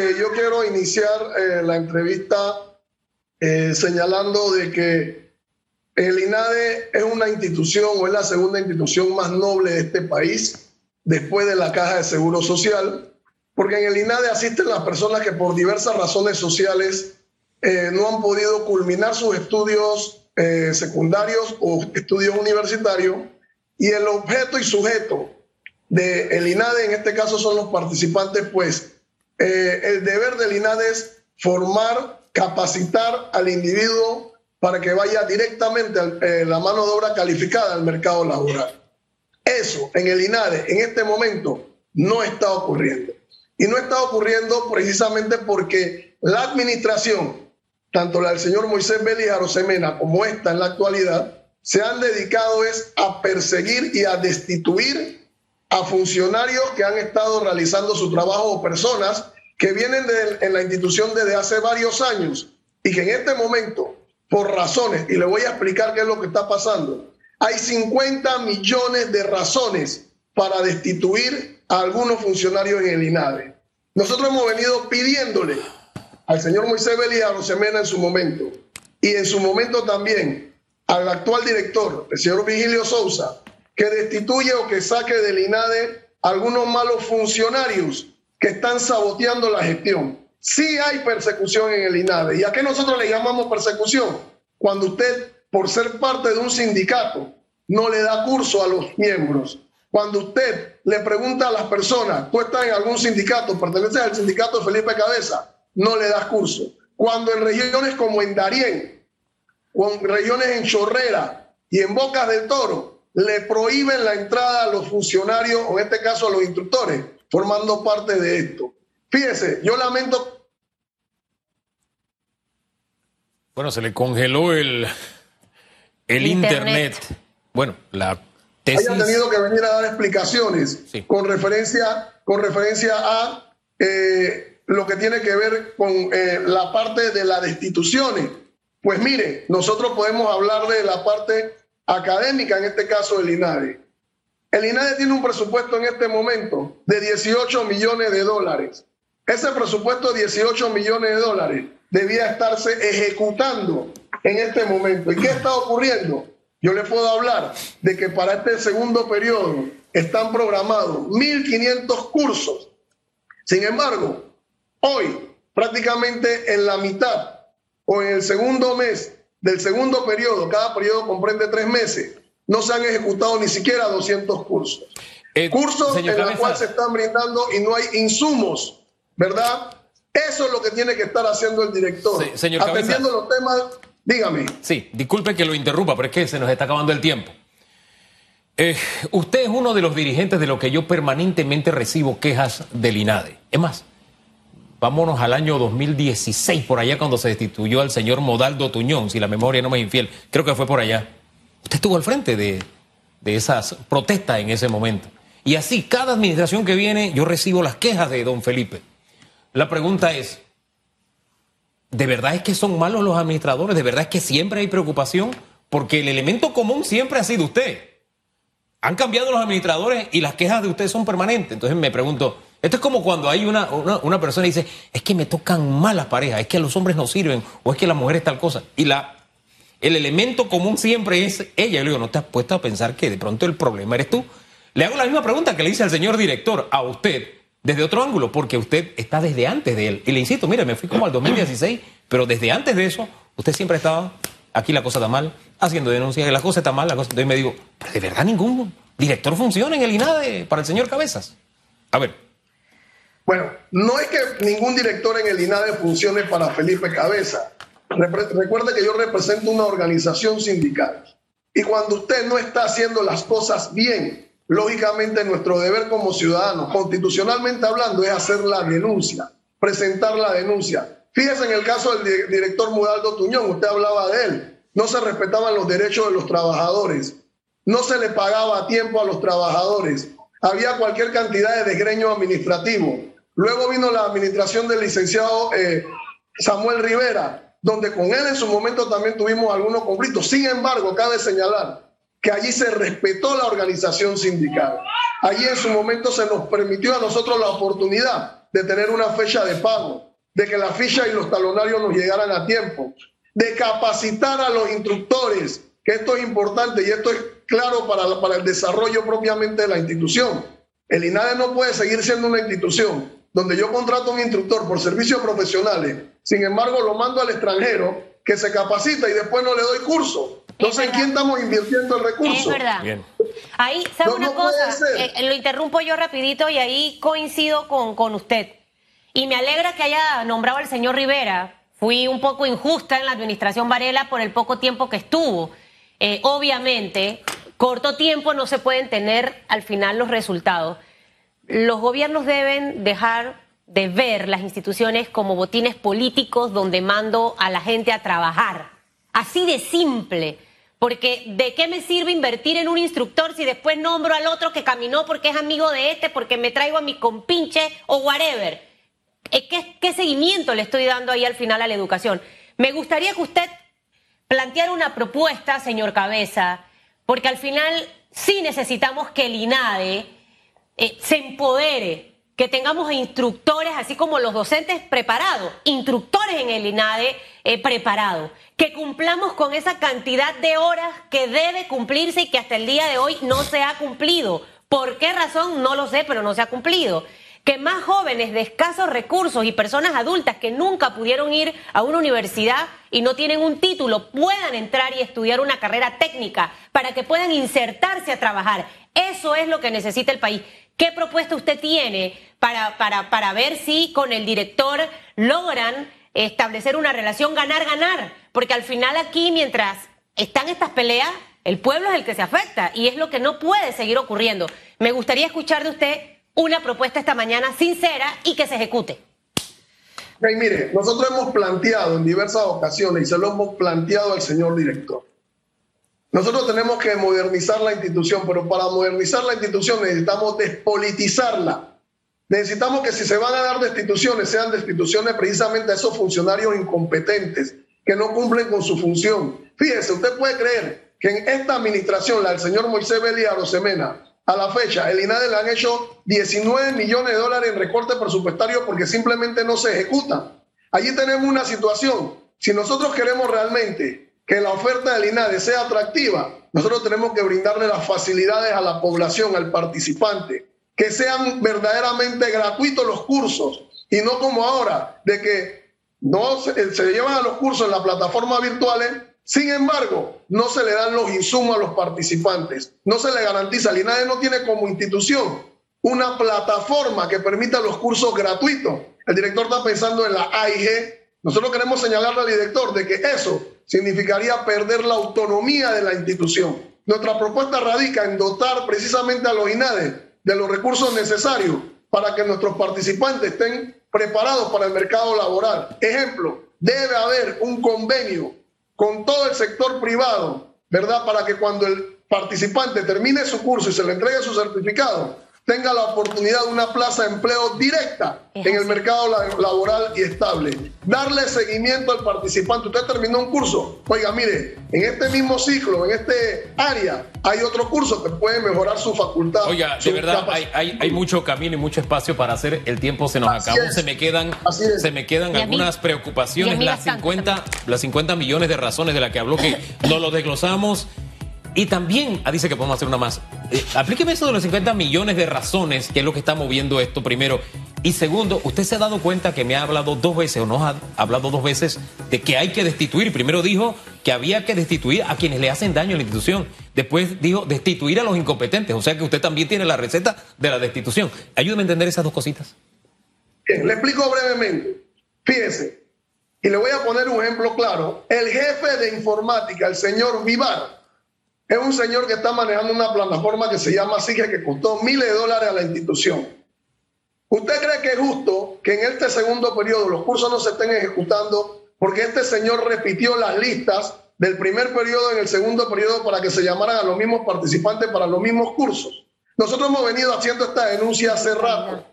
eh, yo quiero iniciar eh, la entrevista eh, señalando de que el INADE es una institución o es la segunda institución más noble de este país después de la Caja de Seguro Social, porque en el INADE asisten las personas que por diversas razones sociales no han podido culminar sus estudios secundarios o estudios universitarios y el objeto y sujeto del el INADE, en este caso son los participantes, pues eh, el deber del INADE es formar, capacitar al individuo para que vaya directamente a eh, la mano de obra calificada al mercado laboral. Eso en el INADE en este momento no está ocurriendo. Y no está ocurriendo precisamente porque la administración, tanto la del señor Moisés Beli Arosemena como esta en la actualidad, se han dedicado es a perseguir y a destituir a funcionarios que han estado realizando su trabajo o personas que vienen en la institución desde hace varios años y que en este momento, por razones, y le voy a explicar qué es lo que está pasando, hay 50 millones de razones para destituir a algunos funcionarios en el INADE. Nosotros hemos venido pidiéndole al señor Moisés Belía Rosemena en su momento y en su momento también al actual director, el señor Vigilio Sousa, que destituye o que saque del INADE algunos malos funcionarios que están saboteando la gestión. Sí hay persecución en el INADE. ¿Y a qué nosotros le llamamos persecución? Cuando usted, por ser parte de un sindicato, no le da curso a los miembros. Cuando usted le pregunta a las personas, tú estás en algún sindicato, perteneces al sindicato Felipe Cabeza, no le das curso. Cuando en regiones como en Darién, o en regiones en Chorrera y en Bocas del Toro, le prohíben la entrada a los funcionarios, o en este caso a los instructores, formando parte de esto. Fíjese, yo lamento. Bueno, se le congeló el, el internet. Bueno, la tesis. Hayan tenido que venir a dar explicaciones con, referencia, con referencia a eh, lo que tiene que ver con eh, la parte de las destituciones. Pues mire, nosotros podemos hablar de la parte académica, en este caso el INADE. El INADE tiene un presupuesto en este momento de 18 millones de dólares. Ese presupuesto de 18 millones de dólares debía estarse ejecutando en este momento. ¿Y qué está ocurriendo? Yo le puedo hablar de que para este segundo periodo están programados 1.500 cursos. Sin embargo, hoy, prácticamente en la mitad o en el segundo mes del segundo periodo, cada periodo comprende tres meses, no se han ejecutado ni siquiera 200 cursos. Eh, cursos en los cuales se están brindando y no hay insumos, ¿verdad? Eso es lo que tiene que estar haciendo el director. señor Atendiendo los temas, dígame. Sí, disculpe que lo interrumpa, pero es que se nos está acabando el tiempo. Eh, usted es uno de los dirigentes de lo que yo permanentemente recibo quejas del INADE. Es más, Vámonos al año 2016, por allá cuando se destituyó al señor Modaldo Tuñón, si la memoria no me es infiel. Creo que fue por allá. Usted estuvo al frente de, de esas protestas en ese momento. Y así, cada administración que viene, yo recibo las quejas de don Felipe. La pregunta es, ¿de verdad es que son malos los administradores? ¿De verdad es que siempre hay preocupación? Porque el elemento común siempre ha sido usted. Han cambiado los administradores y las quejas de usted son permanentes. Entonces me pregunto, esto es como cuando hay una, una, persona y dice, es que me tocan malas parejas, es que los hombres no sirven, o es que la mujer es tal cosa. Y la, el elemento común siempre es ella. Yo le digo, ¿no te has puesto a pensar que de pronto el problema eres tú? Le hago la misma pregunta que le hice al señor director, a usted, desde otro ángulo, porque usted está desde antes de él. Y le insisto, mire, me fui como al 2016, pero desde antes de eso, usted siempre estaba, aquí la cosa está mal, haciendo denuncias, que la cosa está mal, la cosa... Entonces me digo, ¿pero de verdad ningún director funciona en el INADE para el señor Cabezas? A ver. Bueno, no es que ningún director en el INADE funcione para Felipe Cabeza. Recuerde que yo represento una organización sindical. Y cuando usted no está haciendo las cosas bien, lógicamente nuestro deber como ciudadanos, constitucionalmente hablando, es hacer la denuncia, presentar la denuncia. Fíjese en el caso del director Mudaldo Tuñón, usted hablaba de él. No se respetaban los derechos de los trabajadores, no se le pagaba a tiempo a los trabajadores, había cualquier cantidad de desgreño administrativo. Luego vino la administración del licenciado eh, Samuel Rivera, donde con él en su momento también tuvimos algunos conflictos. Sin embargo, cabe señalar que allí se respetó la organización sindical. Allí en su momento se nos permitió a nosotros la oportunidad de tener una fecha de pago, de que la ficha y los talonarios nos llegaran a tiempo, de capacitar a los instructores, que esto es importante y esto es claro para, para el desarrollo propiamente de la institución. El INADE no puede seguir siendo una institución donde yo contrato a un instructor por servicios profesionales, sin embargo lo mando al extranjero que se capacita y después no le doy curso. Entonces, ¿en quién estamos invirtiendo el recurso? Es verdad. Ahí, ¿sabe una cosa? Eh, lo interrumpo yo rapidito y ahí coincido con, con usted. Y me alegra que haya nombrado al señor Rivera. Fui un poco injusta en la administración Varela por el poco tiempo que estuvo. Eh, obviamente, corto tiempo no se pueden tener al final los resultados. Los gobiernos deben dejar de ver las instituciones como botines políticos donde mando a la gente a trabajar. Así de simple. Porque ¿de qué me sirve invertir en un instructor si después nombro al otro que caminó porque es amigo de este, porque me traigo a mi compinche o whatever? Eh, ¿Qué, ¿Qué seguimiento le estoy dando ahí al final a la educación? Me gustaría que usted planteara una propuesta, señor Cabeza, porque al final sí necesitamos que el INADE eh, se empodere que tengamos instructores, así como los docentes preparados, instructores en el INADE eh, preparados, que cumplamos con esa cantidad de horas que debe cumplirse y que hasta el día de hoy no se ha cumplido. ¿Por qué razón? No lo sé, pero no se ha cumplido. Que más jóvenes de escasos recursos y personas adultas que nunca pudieron ir a una universidad y no tienen un título puedan entrar y estudiar una carrera técnica para que puedan insertarse a trabajar. Eso es lo que necesita el país. ¿Qué propuesta usted tiene para, para, para ver si con el director logran establecer una relación ganar-ganar? Porque al final aquí, mientras están estas peleas, el pueblo es el que se afecta y es lo que no puede seguir ocurriendo. Me gustaría escuchar de usted una propuesta esta mañana sincera y que se ejecute. mire, nosotros hemos planteado en diversas ocasiones y se lo hemos planteado al señor director nosotros tenemos que modernizar la institución, pero para modernizar la institución necesitamos despolitizarla. Necesitamos que si se van a dar destituciones, sean destituciones precisamente a esos funcionarios incompetentes que no cumplen con su función. Fíjese, usted puede creer que en esta administración, la del señor Moisés Beli Rosemena, a la fecha, el INADE le han hecho 19 millones de dólares en recorte presupuestario porque simplemente no se ejecutan. Allí tenemos una situación. Si nosotros queremos realmente que la oferta del INADE sea atractiva, nosotros tenemos que brindarle las facilidades a la población, al participante, que sean verdaderamente gratuitos los cursos y no como ahora, de que no se, llevan a los cursos en las plataformas virtuales, sin embargo, no se le dan los insumos a los participantes, no se le garantiza, el INADE no tiene como institución una plataforma que permita los cursos gratuitos. El director está pensando en la AIG. Nosotros queremos señalarle al director de que eso significaría perder la autonomía de la institución. Nuestra propuesta radica en dotar precisamente a los INADE de los recursos necesarios para que nuestros participantes estén preparados para el mercado laboral. Ejemplo, debe haber un convenio con todo el sector privado, ¿verdad? Para que cuando el participante termine su curso y se le entregue su certificado, tenga la oportunidad de una plaza de empleo directa en el mercado laboral y estable. Darle seguimiento al participante. Usted terminó un curso. Oiga, mire, en este mismo ciclo, en este área, hay otro curso que puede mejorar su facultad. Oiga, de verdad, hay, hay, mucho camino y mucho espacio para hacer. El tiempo se nos acabó. Se me quedan, se me quedan algunas preocupaciones. Las 50, las 50 millones de razones de las que habló que no lo desglosamos. Y también ah, dice que podemos hacer una más. Eh, aplíqueme eso de los 50 millones de razones, que es lo que está moviendo esto primero. Y segundo, usted se ha dado cuenta que me ha hablado dos veces, o nos ha hablado dos veces, de que hay que destituir. Primero dijo que había que destituir a quienes le hacen daño a la institución. Después dijo destituir a los incompetentes. O sea que usted también tiene la receta de la destitución. Ayúdeme a entender esas dos cositas. Bien, le explico brevemente. Fíjese, y le voy a poner un ejemplo claro. El jefe de informática, el señor Vivar, es un señor que está manejando una plataforma que se llama SIGE que costó miles de dólares a la institución. ¿Usted cree que es justo que en este segundo periodo los cursos no se estén ejecutando porque este señor repitió las listas del primer periodo en el segundo periodo para que se llamaran a los mismos participantes para los mismos cursos? Nosotros hemos venido haciendo esta denuncia hace rato.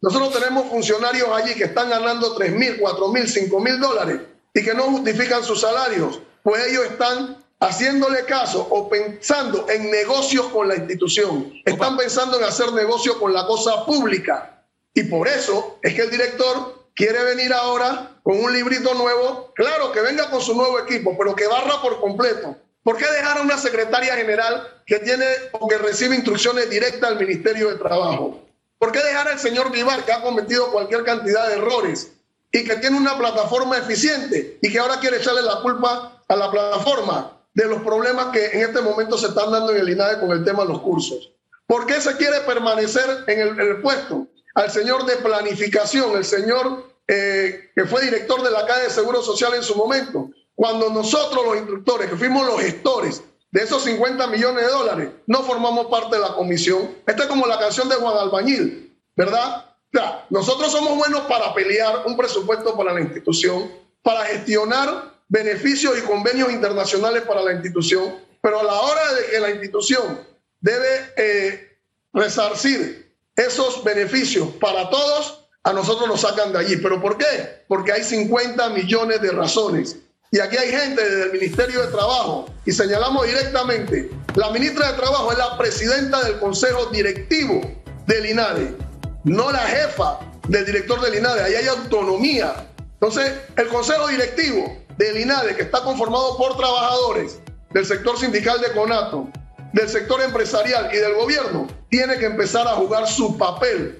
Nosotros tenemos funcionarios allí que están ganando 3 mil, 4 mil, 5 mil dólares y que no justifican sus salarios, pues ellos están haciéndole caso o pensando en negocios con la institución. Están pensando en hacer negocio con la cosa pública. Y por eso es que el director quiere venir ahora con un librito nuevo. Claro, que venga con su nuevo equipo, pero que barra por completo. ¿Por qué dejar a una secretaria general que tiene o que recibe instrucciones directas al Ministerio de Trabajo? ¿Por qué dejar al señor Vivar, que ha cometido cualquier cantidad de errores y que tiene una plataforma eficiente y que ahora quiere echarle la culpa a la plataforma de los problemas que en este momento se están dando en el INADE con el tema de los cursos? ¿Por qué se quiere permanecer en el, puesto? Al señor de planificación, el señor eh, que fue director de la Caja de Seguro Social en su momento, cuando nosotros los instructores, que fuimos los gestores de esos 50 millones de dólares, no formamos parte de la comisión. Esto es como la canción de Juan Albañil, ¿verdad? O sea, nosotros somos buenos para pelear un presupuesto para la institución, para gestionar beneficios y convenios internacionales para la institución, pero a la hora de que la institución debe eh, resarcir esos beneficios para todos, a nosotros nos sacan de allí. ¿Pero por qué? Porque hay 50 millones de razones. Y aquí hay gente del Ministerio de Trabajo y señalamos directamente, la ministra de Trabajo es la presidenta del Consejo Directivo del INADE, no la jefa del director del INADE, ahí hay autonomía. Entonces, el Consejo Directivo del INADE, que está conformado por trabajadores del sector sindical de CONATO, del sector empresarial y del gobierno, tiene que empezar a jugar su papel